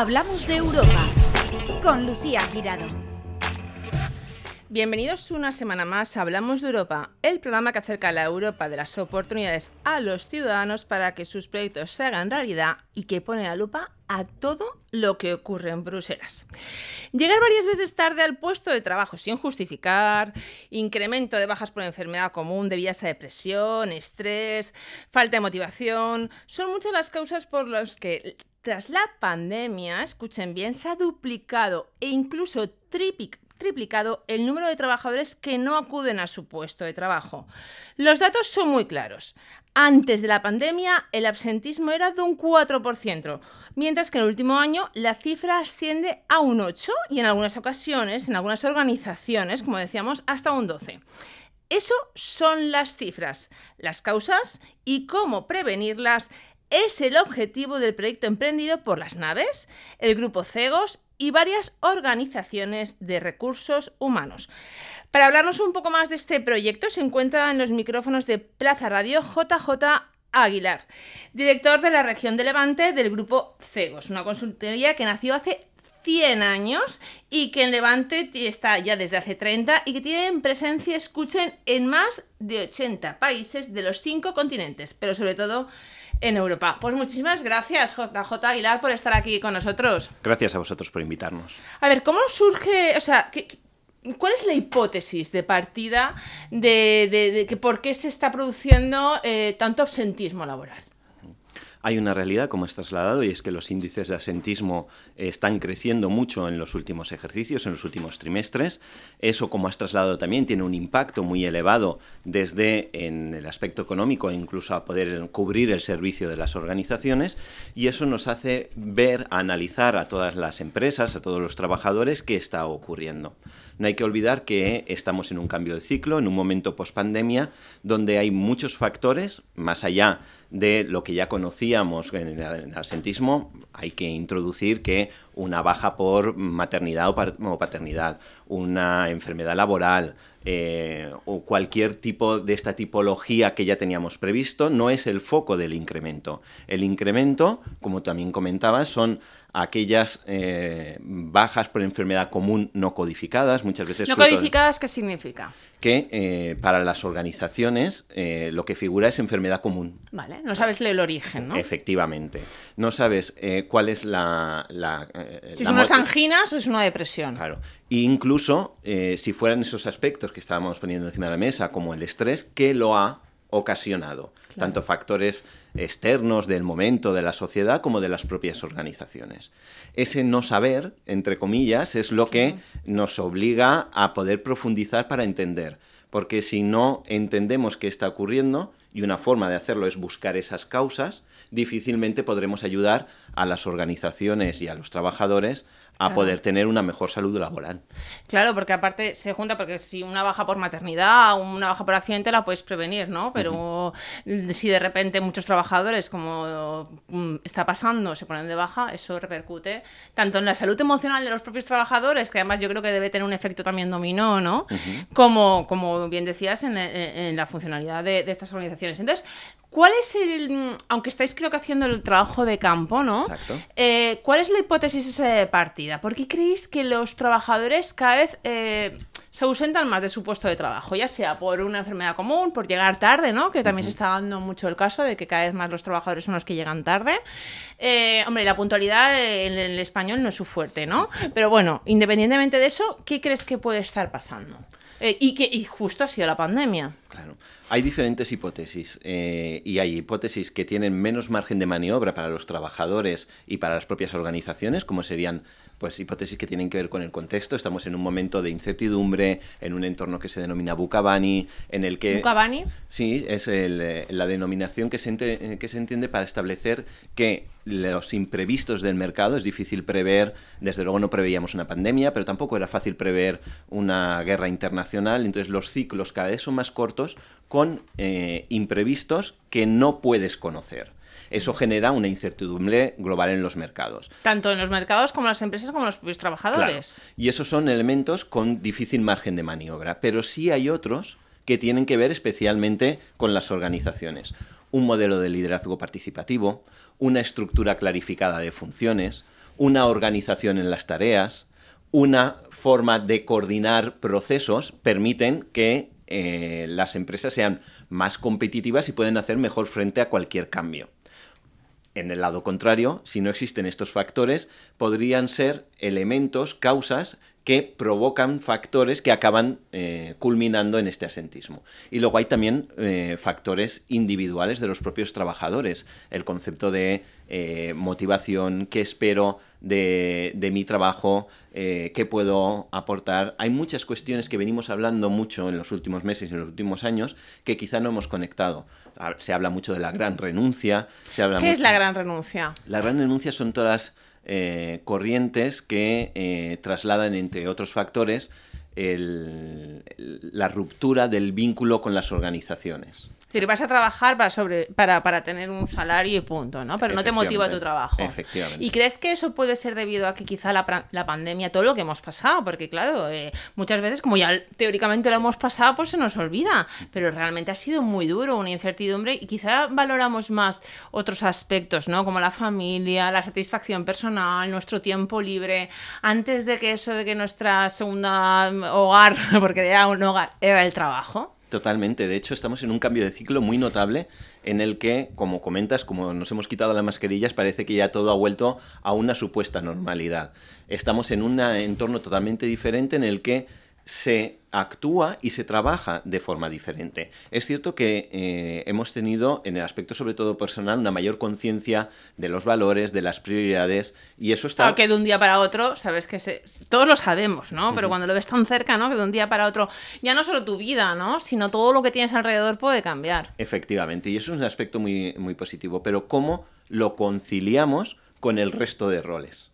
Hablamos de Europa con Lucía Girado. Bienvenidos una semana más a Hablamos de Europa, el programa que acerca la Europa de las oportunidades a los ciudadanos para que sus proyectos se hagan realidad y que pone la lupa a todo lo que ocurre en Bruselas. Llegar varias veces tarde al puesto de trabajo sin justificar, incremento de bajas por enfermedad común debidas a depresión, estrés, falta de motivación, son muchas las causas por las que tras la pandemia, escuchen bien, se ha duplicado e incluso triplicado el número de trabajadores que no acuden a su puesto de trabajo. Los datos son muy claros. Antes de la pandemia, el absentismo era de un 4%, mientras que en el último año la cifra asciende a un 8% y en algunas ocasiones, en algunas organizaciones, como decíamos, hasta un 12%. Eso son las cifras, las causas y cómo prevenirlas es el objetivo del proyecto emprendido por las naves, el grupo CEGOS y varias organizaciones de recursos humanos. Para hablarnos un poco más de este proyecto se encuentra en los micrófonos de Plaza Radio JJ Aguilar, director de la región de Levante del grupo CEGOS, una consultoría que nació hace 100 años y que en Levante está ya desde hace 30 y que tienen presencia, escuchen, en más de 80 países de los cinco continentes, pero sobre todo en Europa. Pues muchísimas gracias, JJ Aguilar, por estar aquí con nosotros. Gracias a vosotros por invitarnos. A ver, ¿cómo surge, o sea, ¿qué, ¿Cuál es la hipótesis de partida de, que por qué se está produciendo eh, tanto absentismo laboral? Hay una realidad, como has trasladado, y es que los índices de asentismo están creciendo mucho en los últimos ejercicios, en los últimos trimestres. Eso, como has trasladado también, tiene un impacto muy elevado desde en el aspecto económico, incluso a poder cubrir el servicio de las organizaciones, y eso nos hace ver, analizar a todas las empresas, a todos los trabajadores, qué está ocurriendo. No hay que olvidar que estamos en un cambio de ciclo, en un momento post pandemia, donde hay muchos factores, más allá de lo que ya conocíamos en el asentismo, hay que introducir que una baja por maternidad o paternidad, una enfermedad laboral, eh, o cualquier tipo de esta tipología que ya teníamos previsto, no es el foco del incremento. El incremento, como también comentabas, son aquellas eh, bajas por enfermedad común no codificadas, muchas veces... ¿No codificadas qué significa? Que eh, para las organizaciones eh, lo que figura es enfermedad común. Vale, no sabes el origen, ¿no? Efectivamente. No sabes cuál es la... si son unas anginas o es una depresión. Claro. E incluso si fueran esos aspectos que estábamos poniendo encima de la mesa, como el estrés, ¿qué lo ha ocasionado? Tanto factores externos del momento de la sociedad como de las propias organizaciones. Ese no saber, entre comillas, es lo que nos obliga a poder profundizar para entender, porque si no entendemos qué está ocurriendo, y una forma de hacerlo es buscar esas causas, difícilmente podremos ayudar a las organizaciones y a los trabajadores a poder tener una mejor salud laboral. Claro, porque aparte se junta, porque si una baja por maternidad o una baja por accidente la puedes prevenir, ¿no? Pero si de repente muchos trabajadores, como mm, está pasando, se ponen de baja, eso repercute tanto en la salud emocional de los propios trabajadores, que además yo creo que debe tener un efecto también dominó, ¿no? como, como bien decías, en, la funcionalidad de, de estas organizaciones. Entonces, ¿Cuál es el, aunque estáis creo que haciendo el trabajo de campo, ¿no? Exacto. Eh, ¿Cuál es la hipótesis esa de partida? ¿Por qué creéis que los trabajadores cada vez eh, se ausentan más de su puesto de trabajo? Ya sea por una enfermedad común, por llegar tarde, ¿no? Que también se está dando mucho el caso de que cada vez más los trabajadores son los que llegan tarde. Eh, hombre, la puntualidad en el español no es su fuerte, ¿no? Pero bueno, independientemente de eso, ¿qué crees que puede estar pasando? y que y justo ha sido la pandemia. Claro. Hay diferentes hipótesis eh, y hay hipótesis que tienen menos margen de maniobra para los trabajadores y para las propias organizaciones, como serían pues hipótesis que tienen que ver con el contexto. Estamos en un momento de incertidumbre, en un entorno que se denomina Bukabani, en el que... ¿Bukabani? Sí, es eh, la denominación que se, entiende, que se entiende para establecer que los imprevistos del mercado es difícil prever, desde luego no preveíamos una pandemia, pero tampoco era fácil prever una guerra internacional, entonces los ciclos cada vez son más cortos con eh, imprevistos que no puedes conocer eso genera una incertidumbre global en los mercados. Tanto en los mercados como en las empresas como en los propios trabajadores. Y esos son elementos con difícil margen de maniobra, pero sí hay otros que tienen que ver especialmente con las organizaciones. Un modelo de liderazgo participativo, una estructura clarificada de funciones, una organización en las tareas, una forma de coordinar procesos permiten que eh, las empresas sean más competitivas y pueden hacer mejor frente a cualquier cambio. En el lado contrario, si no existen estos factores, podrían ser elementos, causas que provocan factores que acaban eh, culminando en este asentismo. Y luego hay también eh, factores individuales de los propios trabajadores. El concepto de eh, motivación, qué espero de, de mi trabajo, qué puedo aportar. Hay muchas cuestiones que venimos hablando mucho en los últimos meses y en los últimos años que quizá no hemos conectado. Se habla mucho de la gran renuncia. Se habla ¿Qué es la gran renuncia? La gran renuncia son todas eh, corrientes que eh, trasladan, entre otros factores, la ruptura del vínculo con las organizaciones. Es decir, vas a trabajar para, sobre, para, para tener un salario y punto, ¿no? Pero no te motiva tu trabajo. Efectivamente. ¿Y crees que eso puede ser debido a que quizá la, la pandemia, todo lo que hemos pasado? Porque claro, eh, muchas veces, como ya teóricamente lo hemos pasado, pues se nos olvida. Pero realmente ha sido muy duro, una incertidumbre y quizá valoramos más otros aspectos, ¿no? Como la familia, la satisfacción personal, nuestro tiempo libre, antes de que eso de que nuestra segunda hogar, porque era un hogar, era el trabajo. Totalmente. De hecho, estamos en un cambio de ciclo muy notable en el que, como comentas, como nos hemos quitado las mascarillas, parece que ya todo ha vuelto a una supuesta normalidad. Estamos en un entorno totalmente diferente en el que se actúa y se trabaja de forma diferente. Es cierto que eh, hemos tenido, en el aspecto sobre todo personal, una mayor conciencia de los valores, de las prioridades, y eso está... que de un día para otro, sabes que todos lo sabemos, ¿no? Pero cuando lo ves tan cerca, ¿no? Que de un día para otro, ya no solo tu vida, ¿no? Sino todo lo que tienes alrededor puede cambiar. Efectivamente, y eso es un aspecto muy, muy positivo, pero ¿cómo lo conciliamos con el resto de roles?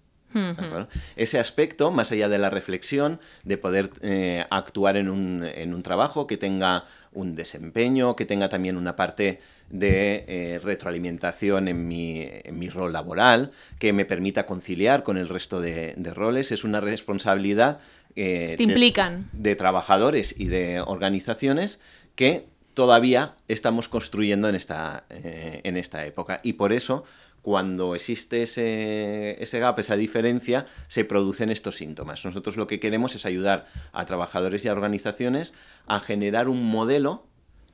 Ese aspecto, más allá de la reflexión, de poder eh, actuar en un, en un, trabajo que tenga un desempeño, que tenga también una parte de eh, retroalimentación en mi, en mi, rol laboral, que me permita conciliar con el resto de, roles, es una responsabilidad eh, implican. De, trabajadores y de organizaciones que todavía estamos construyendo en esta, en esta época. Y por eso cuando existe ese, ese, gap, esa diferencia, se producen estos síntomas. Nosotros lo que queremos es ayudar a trabajadores y a organizaciones a generar un modelo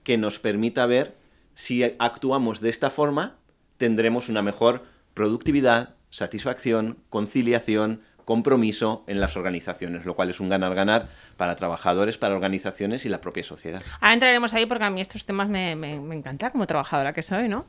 que nos permita ver si actuamos de esta forma, tendremos una mejor productividad, satisfacción, conciliación, compromiso en las organizaciones, lo cual es un ganar-ganar para trabajadores, para organizaciones y la propia sociedad. Ahora entraremos ahí porque a mí estos temas me, me, encantan como trabajadora que soy, ¿no?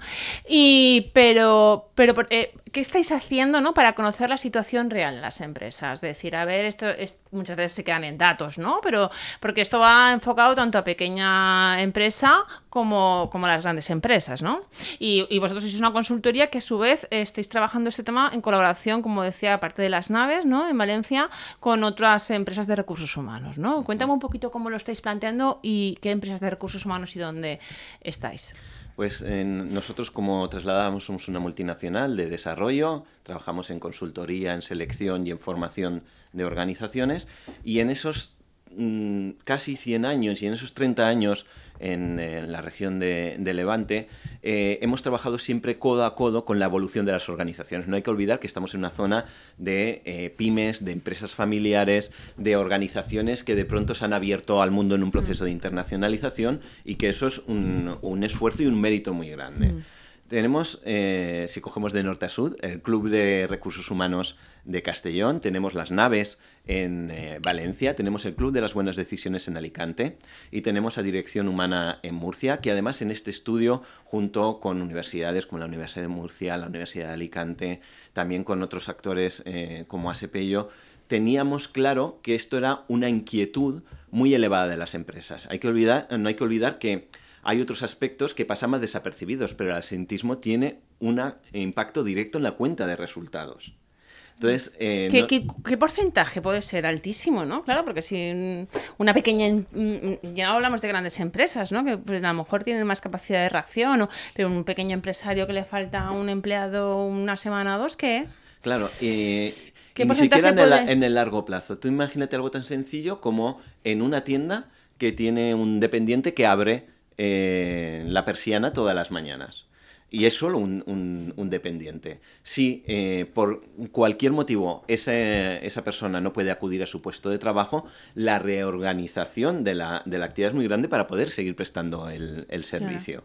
Y, pero, pero eh, ¿qué estáis haciendo ¿no? para conocer la situación real en las empresas? Es decir, a ver, esto muchas veces se quedan en datos, ¿no? Pero porque esto va enfocado tanto a pequeña empresa como, como a las grandes empresas, ¿no? Y, y vosotros sois una consultoría que a su vez estáis trabajando este tema en colaboración, como decía, aparte de las naves, en Valencia con otras empresas de recursos humanos, ¿no? Cuéntame un poquito cómo lo estáis planteando y qué empresas de recursos humanos y dónde estáis. Pues nosotros como trasladamos somos una multinacional de desarrollo, trabajamos en consultoría, en selección y en formación de organizaciones y en esos mm, casi 100 años y en esos 30 años en, la región de, Levante, eh, hemos trabajado siempre codo a codo con la evolución de las organizaciones. No hay que olvidar que estamos en una zona de eh, pymes, de empresas familiares, de organizaciones que de pronto se han abierto al mundo en un proceso de internacionalización y que eso es un, esfuerzo y un mérito muy grande. Mm. Tenemos, eh, si cogemos de norte a sur, el Club de Recursos Humanos de Castellón, tenemos las naves en eh, Valencia, tenemos el Club de las Buenas Decisiones en Alicante y tenemos a Dirección Humana en Murcia, que además en este estudio, junto con universidades como la Universidad de Murcia, la Universidad de Alicante, también con otros actores eh, como Asepello, teníamos claro que esto era una inquietud muy elevada de las empresas. Hay que olvidar, no hay que olvidar que hay otros aspectos que pasan más desapercibidos, pero el asentismo tiene un impacto directo en la cuenta de resultados. Entonces, eh, ¿Qué, porcentaje puede ser? Altísimo, ¿no? Claro, porque si una pequeña, ya no hablamos de grandes empresas, ¿no? Que pues, a lo mejor tienen más capacidad de reacción, pero un pequeño empresario que le falta a un empleado una semana o dos, ¿qué? Claro, eh, ¿Qué ni siquiera en, el, en el largo plazo. Tú imagínate algo tan sencillo como en una tienda que tiene un dependiente que abre eh, la persiana todas las mañanas. y es solo un, dependiente. Si eh, por cualquier motivo esa persona no puede acudir a su puesto de trabajo, la reorganización de la, actividad es muy grande para poder seguir prestando el, servicio.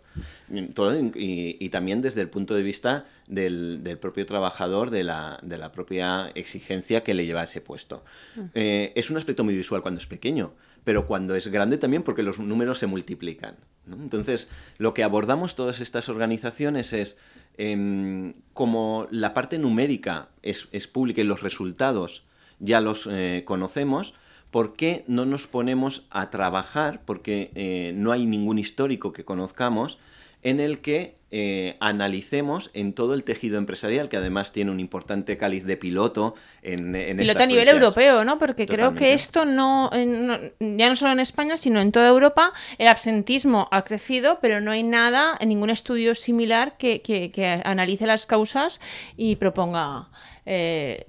y, también desde el punto de vista del, propio trabajador, de la, propia exigencia que le lleva a ese puesto. Mm. Eh, es un aspecto muy visual cuando es pequeño pero cuando es grande también porque los números se multiplican. Entonces, lo que abordamos todas estas organizaciones es em, como la parte numérica es, pública y los resultados ya los eh, conocemos, ¿por qué no nos ponemos a trabajar? Porque eh, no hay ningún histórico que conozcamos en el que eh, analicemos en todo el tejido empresarial, que además tiene un importante cáliz de piloto en, en Piloto a nivel europeo, ¿no? Porque creo que esto no, ya no solo en España, sino en toda Europa, el absentismo ha crecido, pero no hay nada, en ningún estudio similar que, que, analice las causas y proponga eh,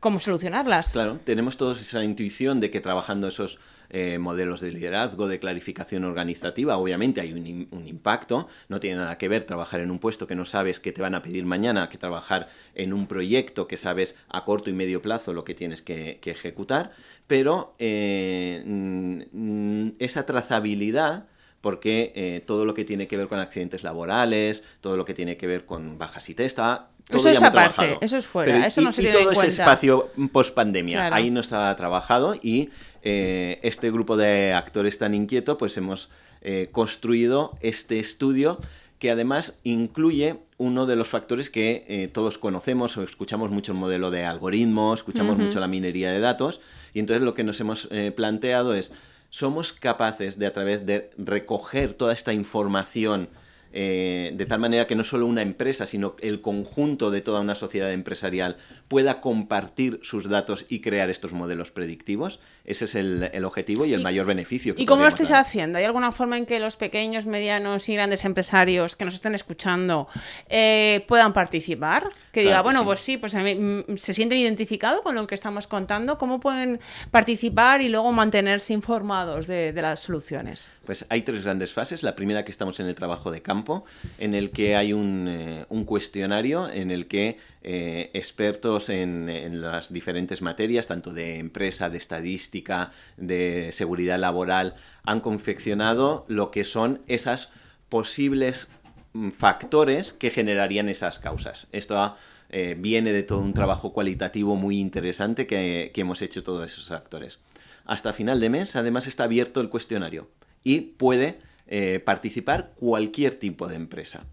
cómo solucionarlas. Claro, tenemos todos esa intuición de que trabajando esos eh, modelos de liderazgo, de clarificación organizativa, obviamente hay un, impacto, no tiene nada que ver trabajar en un puesto que no sabes que te van a pedir mañana que trabajar en un proyecto que sabes a corto y medio plazo lo que tienes que, ejecutar, pero eh, mm, esa trazabilidad porque eh, todo lo que tiene que ver con accidentes laborales, todo lo que tiene que ver con bajas y testa, eso es aparte, eso es fuera, eso no se y, todo ese espacio post pandemia, ahí no estaba trabajado y eh, este grupo de actores tan inquieto, pues hemos eh, construido este estudio que además incluye uno de los factores que eh, todos conocemos o escuchamos mucho el modelo de algoritmos, escuchamos mucho la minería de datos, y entonces lo que nos hemos planteado es, ¿somos capaces de a través de recoger toda esta información de tal manera que no solo una empresa, sino el conjunto de toda una sociedad empresarial pueda compartir sus datos y crear estos modelos predictivos. Ese es el, objetivo y el mayor beneficio. ¿Y cómo lo estáis haciendo? ¿Hay alguna forma en que los pequeños, medianos y grandes empresarios que nos estén escuchando eh, puedan participar? Que diga, bueno, pues sí, pues mm, se sienten identificados con lo que estamos contando. ¿Cómo pueden participar y luego mantenerse informados de, las soluciones? Pues hay tres grandes fases. La primera que estamos en el trabajo de campo, en el que hay un, eh, un cuestionario en el que eh, expertos en, las diferentes materias, tanto de empresa, de estadística, de seguridad laboral, han confeccionado lo que son esas posibles mm, factores que generarían esas causas. Esto eh, viene de todo un trabajo cualitativo muy interesante que, hemos hecho todos esos actores. Hasta final de mes, además, está abierto el cuestionario y puede eh, participar cualquier tipo de empresa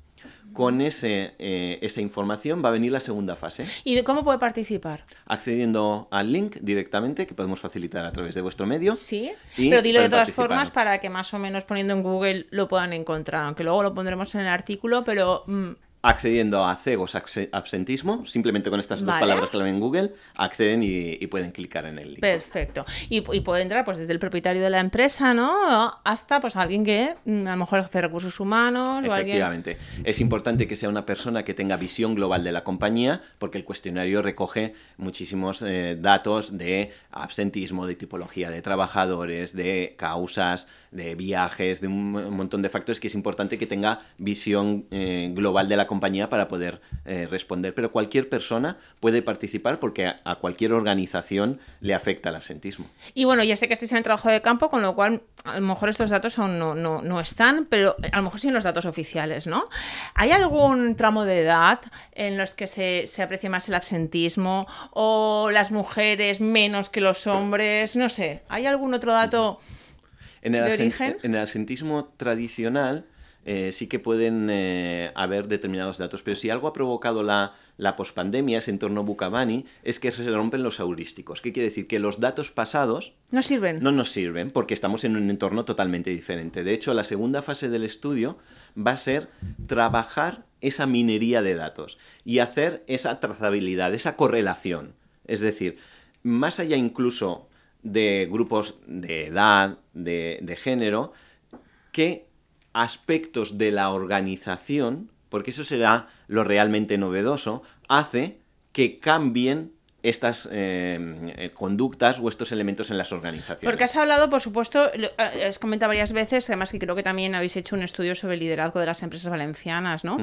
con ese, eh, esa información va a venir la segunda fase. ¿Y de cómo puede participar? Accediendo al link directamente, que podemos facilitar a través de vuestro medio. Sí, pero dilo de todas formas para que más o menos poniendo en Google lo puedan encontrar, aunque luego lo pondremos en el artículo, pero... Mm, accediendo a Cegos Absentismo, simplemente con estas dos palabras que en Google, acceden y, pueden clicar en el link. Perfecto. Y, puede entrar pues desde el propietario de la empresa, ¿no? Hasta pues alguien que mm, a lo mejor de recursos humanos Efectivamente. Es importante que sea una persona que tenga visión global de la compañía, porque el cuestionario recoge muchísimos eh, datos de absentismo, de tipología de trabajadores, de causas, de viajes, de un, montón de factores que es importante que tenga visión eh, global de la compañía para poder eh, responder. Pero cualquier persona puede participar porque a, cualquier organización le afecta el absentismo. Y bueno, ya sé que estáis en el trabajo de campo, con lo cual a lo mejor estos datos aún no, no, están, pero a lo mejor sí en los datos oficiales, ¿no? ¿Hay algún tramo de edad en los que se, se aprecia más el absentismo o las mujeres menos que los hombres? No sé, ¿hay algún otro dato? En el, en el asentismo tradicional eh, sí que pueden eh, haber determinados datos, pero si algo ha provocado la, la pospandemia, ese entorno Bucabani, es que se rompen los heurísticos. ¿Qué quiere decir? Que los datos pasados... No sirven. No nos sirven porque estamos en un entorno totalmente diferente. De hecho, la segunda fase del estudio va a ser trabajar esa minería de datos y hacer esa trazabilidad, esa correlación. Es decir, más allá incluso de grupos de edad, de, género, qué aspectos de la organización, porque eso será lo realmente novedoso, hace que cambien estas eh, conductas o estos elementos en las organizaciones. Porque has hablado, por supuesto, eh, has comentado varias veces, además que creo que también habéis hecho un estudio sobre el liderazgo de las empresas valencianas, ¿no?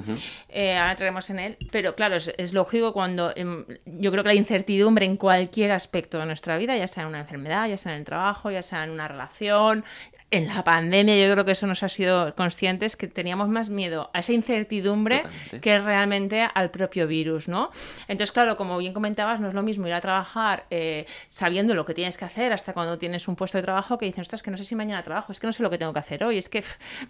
Eh, ahora entraremos en él, pero claro, es, lógico cuando em, yo creo que la incertidumbre en cualquier aspecto de nuestra vida, ya sea en una enfermedad, ya sea en el trabajo, ya sea en una relación, en la pandemia yo creo que eso nos ha sido conscientes que teníamos más miedo a esa incertidumbre que realmente al propio virus, ¿no? Entonces, claro, como bien comentabas, no es lo mismo ir a trabajar eh, sabiendo lo que tienes que hacer hasta cuando tienes un puesto de trabajo que dices, ostras, que no sé si mañana trabajo, es que no sé lo que tengo que hacer hoy, es que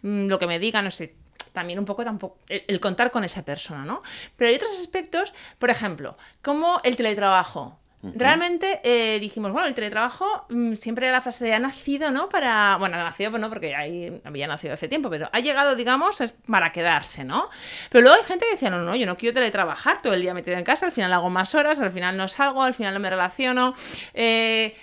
mm, lo que me diga, no sé, también un poco tampoco el, contar con esa persona, ¿no? Pero hay otros aspectos, por ejemplo, como el teletrabajo. Realmente eh, dijimos, bueno, el teletrabajo mm, siempre era la fase de ha nacido, ¿no? Para. Bueno, ha nacido, pues no, porque ahí había nacido hace tiempo, pero ha llegado, digamos, es para quedarse, ¿no? Pero luego hay gente que decía, no, no, yo no quiero teletrabajar todo el día metido en casa, al final hago más horas, al final no salgo, al final no me relaciono. Eh,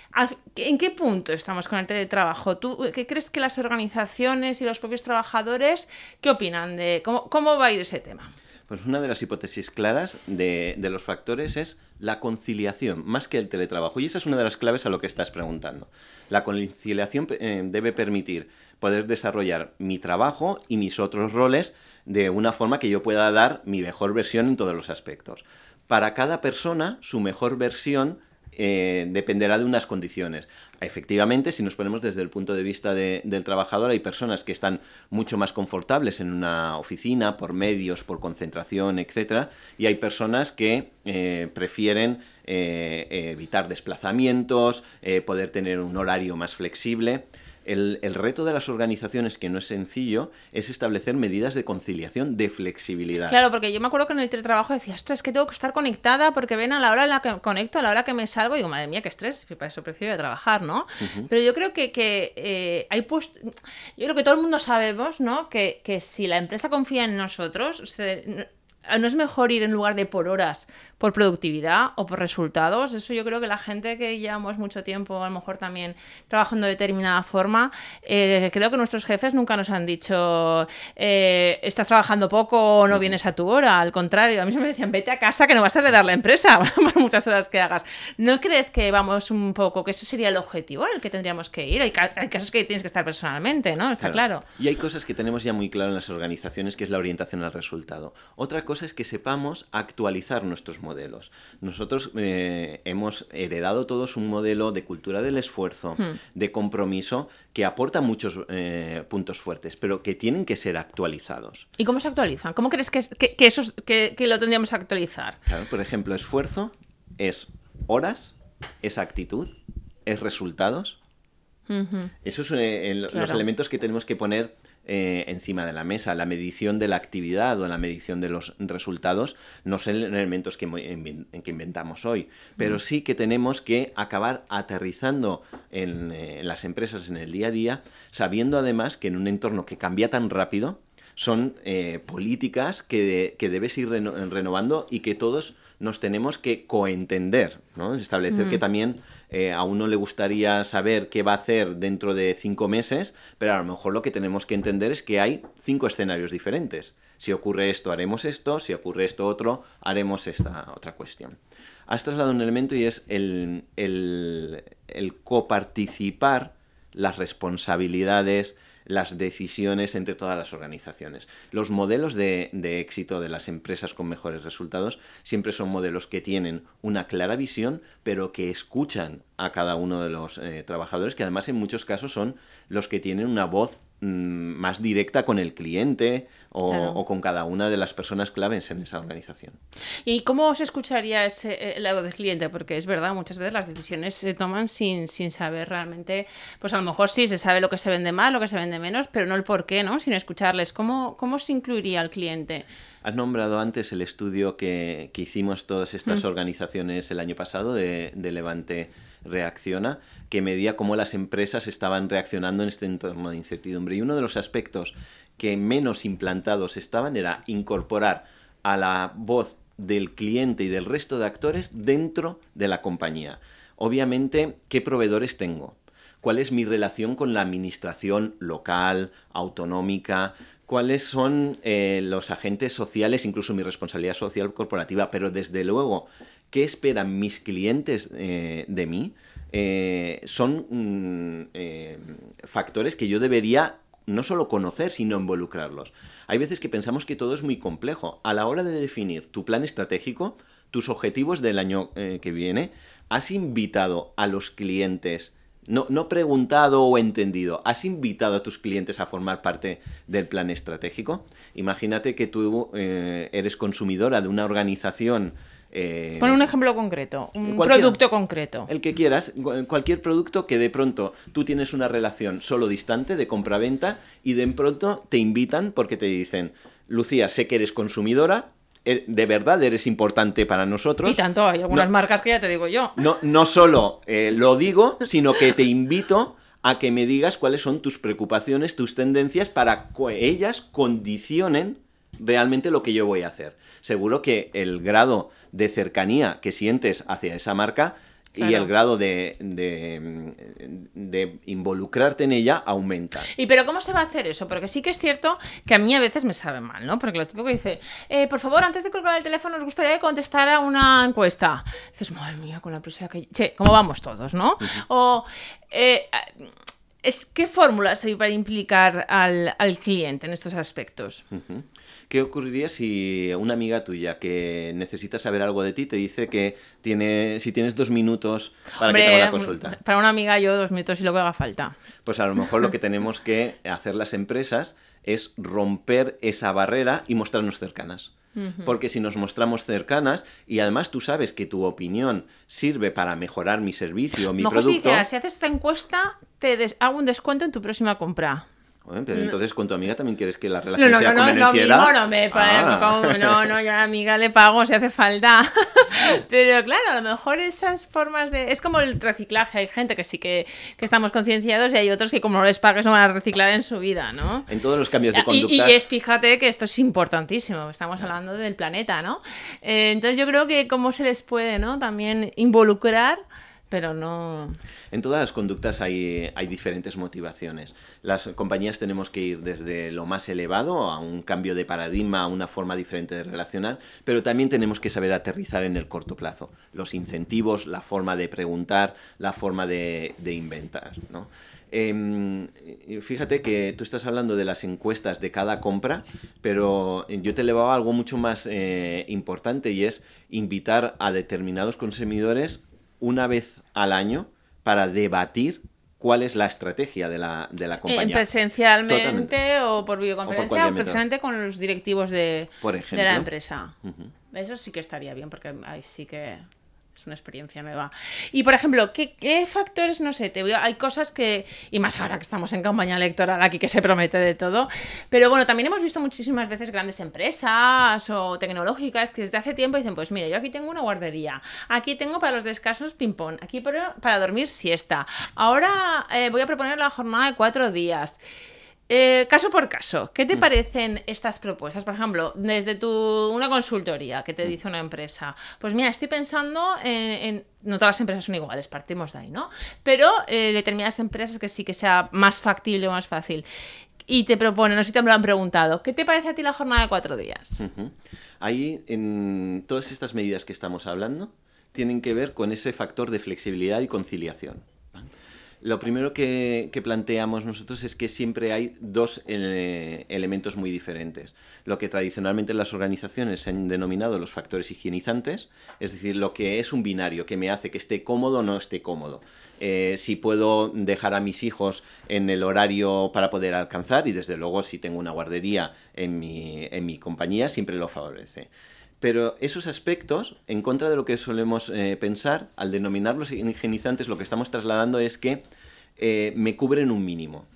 ¿En qué punto estamos con el teletrabajo? ¿Tú qué crees que las organizaciones y los propios trabajadores, qué opinan de cómo, cómo va a ir ese tema? Pues una de las hipótesis claras de, los factores es la conciliación, más que el teletrabajo. Y esa es una de las claves a lo que estás preguntando. La conciliación eh, debe permitir poder desarrollar mi trabajo y mis otros roles de una forma que yo pueda dar mi mejor versión en todos los aspectos. Para cada persona, su mejor versión eh, dependerá de unas condiciones. Efectivamente, si nos ponemos desde el punto de vista del trabajador, hay personas que están mucho más confortables en una oficina por medios, por concentración, etc. Y hay personas que eh, prefieren eh, evitar desplazamientos, poder tener un horario más flexible. El, reto de las organizaciones, que no es sencillo, es establecer medidas de conciliación, de flexibilidad. Claro, porque yo me acuerdo que en el teletrabajo decía, ostras, es que tengo que estar conectada porque ven a la hora en la que conecto, a la hora que me salgo, y digo, madre mía, qué estrés, para eso prefiero trabajar, ¿no? Pero yo creo que, eh, hay pues Yo creo que todo el mundo sabemos, ¿no? Que, si la empresa confía en nosotros, no es mejor ir en lugar de por horas por productividad o por resultados. Eso yo creo que la gente que llevamos mucho tiempo, a lo mejor también trabajando de determinada forma, eh, creo que nuestros jefes nunca nos han dicho eh, estás trabajando poco o no vienes a tu hora. Al contrario, a mí se me decían vete a casa que no vas a heredar la empresa por muchas horas que hagas. ¿No crees que vamos un poco, que eso sería el objetivo el que tendríamos que ir? Hay, casos que tienes que estar personalmente, ¿no? Está claro. Y hay cosas que tenemos ya muy claro en las organizaciones, que es la orientación al resultado. Otra cosa es que sepamos actualizar nuestros modelos. Nosotros eh, hemos heredado todos un modelo de cultura del esfuerzo, hmm. de compromiso, que aporta muchos eh, puntos fuertes, pero que tienen que ser actualizados. ¿Y cómo se actualizan? ¿Cómo crees que, eso, que, lo tendríamos que actualizar? por ejemplo, esfuerzo es horas, es actitud, es resultados. Esos son eh, los elementos que tenemos que poner eh, encima de la mesa. La medición de la actividad o la medición de los resultados no son elementos que, que inventamos hoy, pero sí que tenemos que acabar aterrizando en, eh, las empresas en el día a día, sabiendo además que en un entorno que cambia tan rápido, son eh, políticas que, que, debes ir renovando y que todos nos tenemos que coentender, ¿no? Establecer que mm. también eh, a uno le gustaría saber qué va a hacer dentro de cinco meses, pero a lo mejor lo que tenemos que entender es que hay cinco escenarios diferentes. Si ocurre esto, haremos esto, si ocurre esto otro, haremos esta otra cuestión. Has trasladado un elemento y es el, el, el coparticipar las responsabilidades, las decisiones entre todas las organizaciones. Los modelos de, éxito de las empresas con mejores resultados siempre son modelos que tienen una clara visión, pero que escuchan a cada uno de los eh, trabajadores, que además en muchos casos son los que tienen una voz más directa con el cliente o, con cada una de las personas claves en esa organización. ¿Y cómo se escucharía ese, el lado del cliente? Porque es verdad, muchas veces las decisiones se toman sin, sin saber realmente, pues a lo mejor sí se sabe lo que se vende más, lo que se vende menos, pero no el por qué, ¿no? Sin escucharles. ¿Cómo, cómo se incluiría al cliente? Has nombrado antes el estudio que, que hicimos todas estas mm. organizaciones el año pasado de, de Levante reacciona, que medía cómo las empresas estaban reaccionando en este entorno de incertidumbre. Y uno de los aspectos que menos implantados estaban era incorporar a la voz del cliente y del resto de actores dentro de la compañía. Obviamente, ¿qué proveedores tengo? ¿Cuál es mi relación con la administración local, autonómica? ¿Cuáles son eh, los agentes sociales, incluso mi responsabilidad social corporativa? Pero desde luego, qué esperan mis clientes eh, de mí, eh, son mm, eh, factores que yo debería no solo conocer, sino involucrarlos. Hay veces que pensamos que todo es muy complejo. A la hora de definir tu plan estratégico, tus objetivos del año que viene, has invitado a los clientes no, no, preguntado o entendido, ¿has invitado a tus clientes a formar parte del plan estratégico? Imagínate que tú eres consumidora de una organización eh, Pon un ejemplo concreto, un producto concreto. El que quieras, cualquier producto que de pronto tú tienes una relación solo distante de compra-venta y de pronto te invitan porque te dicen, Lucía, sé que eres consumidora, e, de verdad eres importante para nosotros. Y tanto, hay algunas marcas que ya te digo yo. No, no solo eh, lo digo, sino que te invito a que me digas cuáles son tus preocupaciones, tus tendencias, para que ellas condicionen realmente lo que yo voy a hacer. Seguro que el grado de cercanía que sientes hacia esa marca y el grado de, de, involucrarte en ella aumenta. ¿Y pero cómo se va a hacer eso? Porque sí que es cierto que a mí a veces me sabe mal, ¿no? Porque lo típico dice, eh, por favor, antes de colgar el teléfono, nos gustaría contestar a una encuesta. dices, madre mía, con la prisa que... Che, ¿cómo vamos todos, no? O... Eh, es, ¿Qué fórmulas hay para implicar al, cliente en estos aspectos? ¿Qué ocurriría si una amiga tuya que necesita saber algo de ti te dice que tiene, si tienes dos minutos para que te haga la consulta? Para una amiga yo dos minutos y lo que haga falta. Pues a lo mejor lo que tenemos que hacer las empresas es romper esa barrera y mostrarnos cercanas. Porque si nos mostramos cercanas y además tú sabes que tu opinión sirve para mejorar mi servicio o mi producto. Si, si haces esta encuesta, te hago un descuento en tu próxima compra pero entonces con tu amiga también quieres que la relación no, no, sea no, no, no, no, me ah. no, no, yo a la amiga le pago si hace falta. pero claro, a lo mejor esas formas de... Es como el reciclaje, hay gente que sí que, que estamos concienciados y hay otros que como no les pagues no van a reciclar en su vida, ¿no? En todos los cambios de conducta. Y, es, fíjate que esto es importantísimo, estamos hablando del planeta, ¿no? Eh, entonces yo creo que cómo se les puede, ¿no? También involucrar pero no... En todas las conductas hay, hay, diferentes motivaciones. Las compañías tenemos que ir desde lo más elevado a un cambio de paradigma, a una forma diferente de relacionar, pero también tenemos que saber aterrizar en el corto plazo. Los incentivos, la forma de preguntar, la forma de, de inventar. ¿no? Em, fíjate que tú estás hablando de las encuestas de cada compra, pero yo te elevaba algo mucho más eh, importante y es invitar a determinados consumidores una vez al año para debatir cuál es la estrategia de la, de la compañía. Presencialmente o por videoconferencia o, precisamente con los directivos de, de la empresa. Eso sí que estaría bien porque ahí sí que es una experiencia nueva. Y por ejemplo, ¿qué, factores, no sé, te hay cosas que, y más ahora que estamos en campaña electoral aquí que se promete de todo, pero bueno, también hemos visto muchísimas veces grandes empresas o tecnológicas que desde hace tiempo dicen, pues mira, yo aquí tengo una guardería, aquí tengo para los descansos ping-pong, aquí para, para dormir siesta, ahora eh, voy a proponer la jornada de cuatro días. Eh, caso por caso, ¿qué te mm. parecen estas propuestas? Por ejemplo, desde tu, una consultoría que te mm. dice una empresa, pues mira, estoy pensando en, no todas las empresas son iguales, partimos de ahí, ¿no? Pero eh, determinadas empresas que sí que sea más factible o más fácil. Y te proponen, no sé si te lo han preguntado, ¿qué te parece a ti la jornada de cuatro días? Ahí, en todas estas medidas que estamos hablando, tienen que ver con ese factor de flexibilidad y conciliación. Lo primero que, planteamos nosotros es que siempre hay dos eh, elementos muy diferentes. Lo que tradicionalmente las organizaciones se han denominado los factores higienizantes, es decir, lo que es un binario, que me hace que esté cómodo o no esté cómodo. Eh, si puedo dejar a mis hijos en el horario para poder alcanzar y desde luego si tengo una guardería en mi, en mi compañía siempre lo favorece. Pero esos aspectos, en contra de lo que solemos eh, pensar, al denominarlos higienizantes, lo que estamos trasladando es que eh, me cubren un mínimo.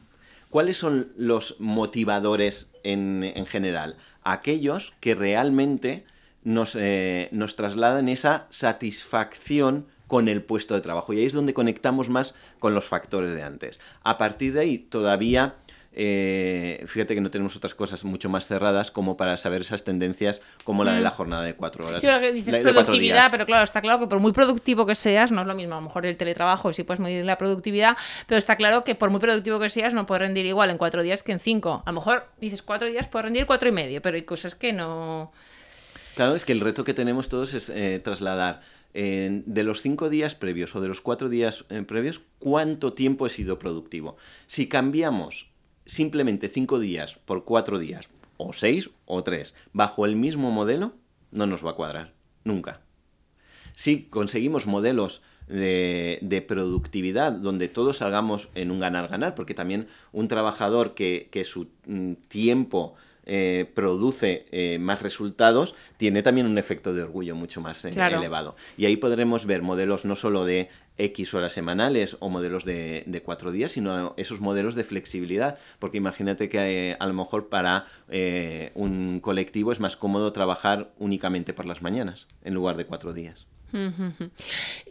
¿Cuáles son los motivadores en, general? Aquellos que realmente nos, eh, nos trasladan esa satisfacción con el puesto de trabajo. Y ahí es donde conectamos más con los factores de antes. A partir de ahí todavía eh, fíjate que no tenemos otras cosas mucho más cerradas como para saber esas tendencias como la de la mm. jornada de cuatro horas. Sí, lo que dices productividad, pero claro, está claro que por muy productivo que seas, no es lo mismo, a lo mejor el teletrabajo sí puedes medir la productividad, pero está claro que por muy productivo que seas no puedes rendir igual en cuatro días que en cinco. A lo mejor dices cuatro días puedes rendir cuatro y medio, pero hay cosas que no... Claro, es que el reto que tenemos todos es eh, trasladar eh, de los cinco días previos o de los cuatro días eh, previos, cuánto tiempo he sido productivo. Si cambiamos simplemente cinco días por cuatro días, o seis o tres, bajo el mismo modelo, no nos va a cuadrar, nunca. Si conseguimos modelos de, productividad, donde todos salgamos en un ganar-ganar, porque también un trabajador que, su mm, tiempo eh, produce eh, más resultados, tiene también un efecto de orgullo mucho más eh, elevado. Y ahí podremos ver modelos no solo de X horas semanales o modelos de, de, cuatro días, sino esos modelos de flexibilidad, porque imagínate que a lo mejor para un colectivo es más cómodo trabajar únicamente por las mañanas en lugar de cuatro días.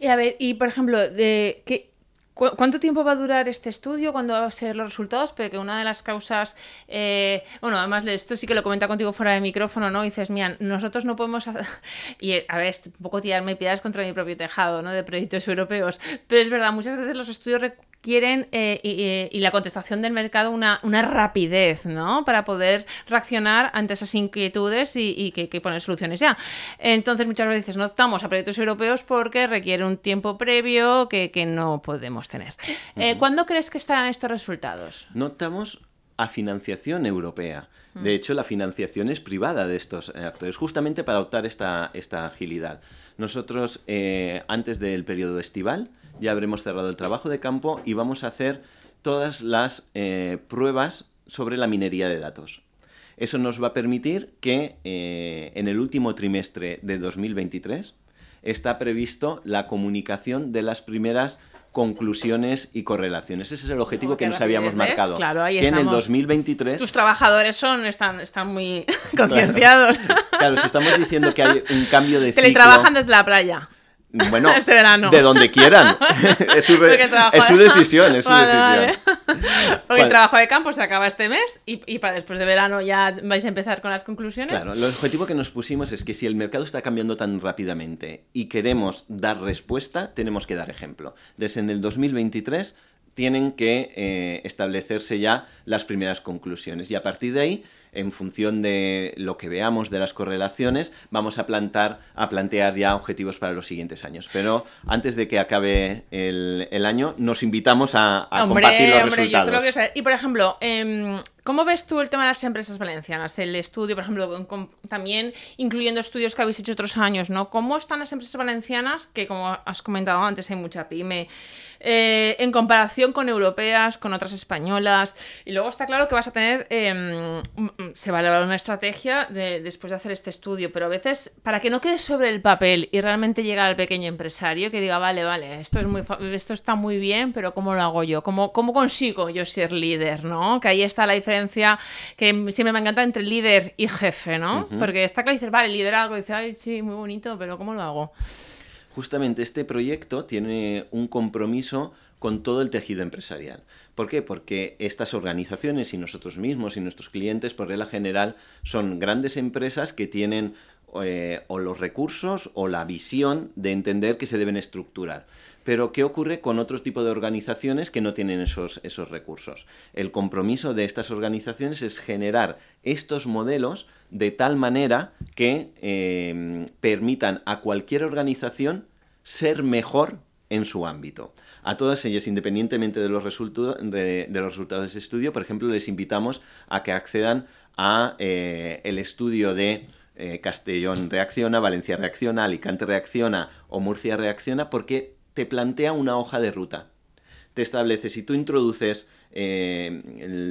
Y a ver, y por ejemplo, de qué, ¿Cuánto tiempo va a durar este estudio? ¿Cuándo van a ser los resultados? Porque una de las causas, eh, bueno, además esto sí que lo comenta contigo fuera de micrófono, ¿no? dices, mira, nosotros no podemos hacer... Y a ver, un poco tirarme piedras contra mi propio tejado, ¿no? De proyectos europeos. Pero es verdad, muchas veces los estudios quieren, eh, y, la contestación del mercado, una, una, rapidez, ¿no? Para poder reaccionar ante esas inquietudes y, que, poner soluciones ya. Entonces, muchas veces no optamos a proyectos europeos porque requiere un tiempo previo que, no podemos tener. Eh, ¿Cuándo crees que estarán estos resultados? No optamos a financiación europea. De hecho, la financiación es privada de estos actores, justamente para optar esta, esta agilidad. Nosotros, eh, antes del periodo estival, ya habremos cerrado el trabajo de campo y vamos a hacer todas las eh, pruebas sobre la minería de datos. Eso nos va a permitir que eh, en el último trimestre de 2023 está previsto la comunicación de las primeras conclusiones y correlaciones. Ese es el objetivo que nos habíamos marcado. Claro, ahí que en el 2023... Tus trabajadores son, están, están muy concienciados. Claro. si estamos diciendo que hay un cambio de ciclo... Teletrabajan desde la playa. Bueno, este verano. de donde quieran. es, su, es su, decisión, es su decisión. Porque el trabajo de campo se acaba este mes y, para después de verano ya vais a empezar con las conclusiones. Claro, el objetivo que nos pusimos es que si el mercado está cambiando tan rápidamente y queremos dar respuesta, tenemos que dar ejemplo. Desde en el 2023 tienen que eh, establecerse ya las primeras conclusiones y a partir de ahí en función de lo que veamos de las correlaciones, vamos a, plantar, a plantear ya objetivos para los siguientes años. Pero antes de que acabe el, año, nos invitamos a, compartir los resultados. Y por ejemplo, em, ¿Cómo ves tú el tema de las empresas valencianas? El estudio, por ejemplo, también incluyendo estudios que habéis hecho otros años, ¿no? ¿Cómo están las empresas valencianas, que como has comentado antes hay mucha pyme, eh, en comparación con europeas, con otras españolas? Y luego está claro que vas a tener, em, se va a elaborar una estrategia después de hacer este estudio, pero a veces, para que no quede sobre el papel y realmente llegue al pequeño empresario, que diga, vale, vale, esto, es muy, esto está muy bien, pero ¿cómo lo hago yo? ¿Cómo, ¿Cómo consigo yo ser líder, ¿no? Que ahí está la diferencia que siempre me encanta entre líder y jefe, ¿no? Porque está claro, dices, vale, liderazgo, dice, ay, sí, muy bonito, pero ¿cómo lo hago? Justamente este proyecto tiene un compromiso con todo el tejido empresarial. ¿Por qué? Porque estas organizaciones y nosotros mismos y nuestros clientes, por regla general, son grandes empresas que tienen eh, o los recursos o la visión de entender que se deben estructurar. Pero ¿qué ocurre con otro tipo de organizaciones que no tienen esos, esos recursos? El compromiso de estas organizaciones es generar estos modelos de tal manera que eh, permitan a cualquier organización ser mejor en su ámbito. A todas ellas, independientemente de los, de, los resultados de ese estudio, por ejemplo, les invitamos a que accedan a eh, el estudio de eh, Castellón reacciona, Valencia reacciona, Alicante reacciona o Murcia reacciona, porque te plantea una hoja de ruta. Te establece, si tú introduces eh,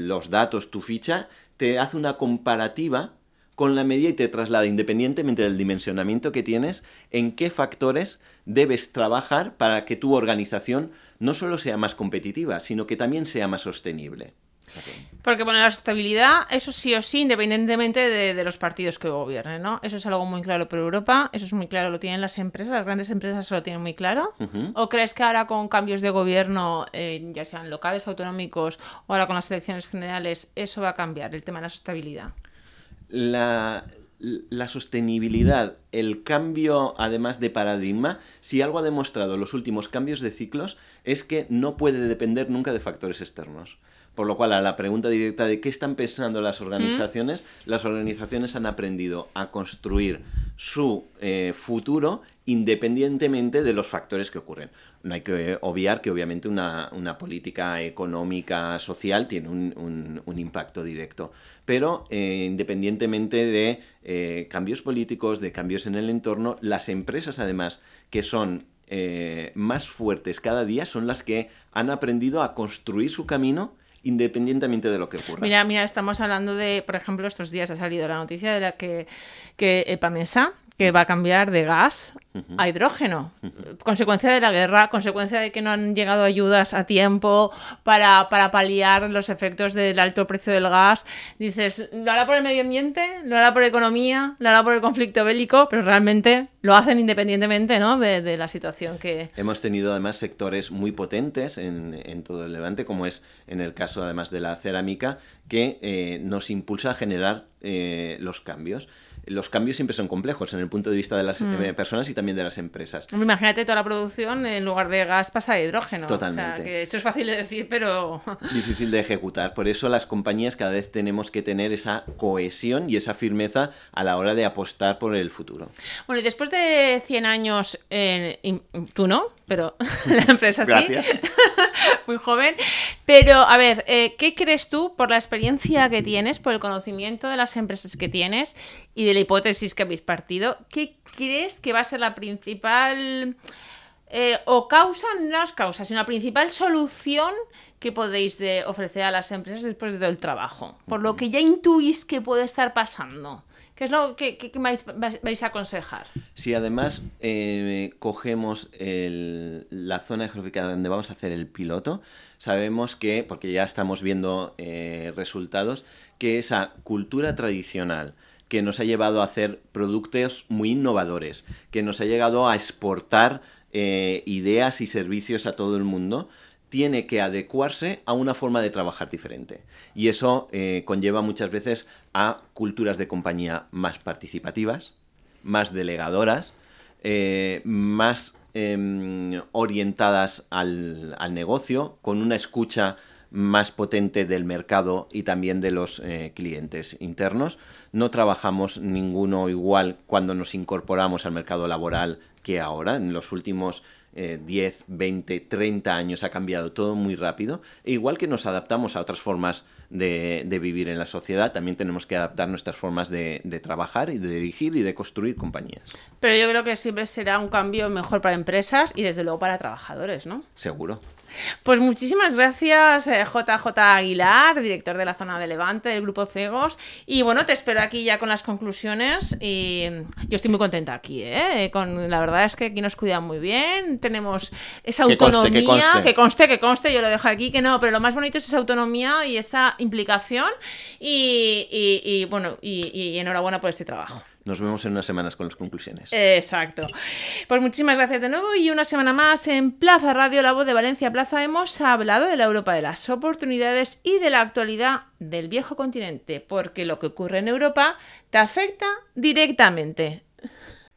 los datos, tu ficha, te hace una comparativa con la media y te traslada, independientemente del dimensionamiento que tienes, en qué factores debes trabajar para que tu organización no solo sea más competitiva, sino que también sea más sostenible. Porque poner la estabilidad, eso sí o sí, independientemente de, los partidos que gobiernen, ¿no? Eso es algo muy claro por Europa, eso es muy claro, lo tienen las empresas, las grandes empresas se lo tienen muy claro. ¿O crees que ahora con cambios de gobierno, eh, ya sean locales, autonómicos, o ahora con las elecciones generales, eso va a cambiar, el tema de la estabilidad? La, la sostenibilidad, el cambio además de paradigma, si algo ha demostrado los últimos cambios de ciclos, es que no puede depender nunca de factores externos Por lo cual, a la pregunta directa de qué están pensando las organizaciones, las organizaciones han aprendido a construir su eh, futuro independientemente de los factores que ocurren. No hay que obviar que obviamente una, política económica social tiene un, impacto directo, pero eh, independientemente de eh, cambios políticos, de cambios en el entorno, las empresas además que son más fuertes cada día son las que han aprendido a construir su camino independientemente de lo que ocurra. Mira, mira, estamos hablando de, por ejemplo, estos días ha salido la noticia de la que, que Epamesa, que va a cambiar de gas a hidrógeno. Consecuencia de la guerra, consecuencia de que no han llegado ayudas a tiempo para, para, paliar los efectos del alto precio del gas. Dices, lo hará por el medio ambiente, lo hará por economía, lo hará por el conflicto bélico, pero realmente lo hacen independientemente ¿no? de, la situación que... Hemos tenido además sectores muy potentes en, todo el Levante, como es en el caso además de la cerámica, que eh, nos impulsa a generar eh, los cambios los cambios siempre son complejos en el punto de vista de las mm. eh, personas y también de las empresas. Imagínate toda la producción en lugar de gas pasa a hidrógeno. Totalmente. O sea, que eso es fácil de decir, pero... Difícil de ejecutar. Por eso las compañías cada vez tenemos que tener esa cohesión y esa firmeza a la hora de apostar por el futuro. Bueno, y después de 100 años, tú no, pero la empresa sí. Muy joven. Pero, a ver, eh, ¿qué crees tú por la experiencia que tienes, por el conocimiento de las empresas que tienes y de la hipótesis que habéis partido? ¿Qué crees que va a ser la principal... Eh, o causa, no es causa, sino la principal solución que podéis ofrecer a las empresas después de todo el trabajo? Por lo que ya intuís que puede estar pasando. ¿Qué es lo que, vais, a aconsejar? Si además eh, cogemos la zona geográfica donde vamos a hacer el piloto, sabemos que, porque ya estamos viendo eh, resultados, que esa cultura tradicional que nos ha llevado a hacer productos muy innovadores, que nos ha llegado a exportar eh, ideas y servicios a todo el mundo, tiene que adecuarse a una forma de trabajar diferente. Y eso eh, conlleva muchas veces a culturas de compañía más participativas, más delegadoras, eh, más em, orientadas al, negocio, con una escucha más potente del mercado y también de los clientes internos. No trabajamos ninguno igual cuando nos incorporamos al mercado laboral que ahora. En los últimos 10, 20, 30 años ha cambiado todo muy rápido. E igual que nos adaptamos a otras formas de, vivir en la sociedad, también tenemos que adaptar nuestras formas de, de, trabajar y de dirigir y de construir compañías. Pero yo creo que siempre será un cambio mejor para empresas y desde luego para trabajadores, ¿no? Seguro. Pues muchísimas gracias, JJ eh, Aguilar, director de la zona de Levante del Grupo Cegos. Y bueno, te espero aquí ya con las conclusiones. Y yo estoy muy contenta aquí, ¿eh? Con, la verdad es que aquí nos cuidan muy bien. Tenemos esa autonomía. que, conste. que conste, yo lo dejo aquí, que no, pero lo más bonito es esa autonomía y esa implicación. Y, bueno, y enhorabuena por este trabajo. Nos vemos en unas semanas con las conclusiones. Exacto. Pues muchísimas gracias de nuevo y una semana más en Plaza Radio, la voz de Valencia Plaza, hemos hablado de la Europa de las oportunidades y de la actualidad del viejo continente, porque lo que ocurre en Europa te afecta directamente.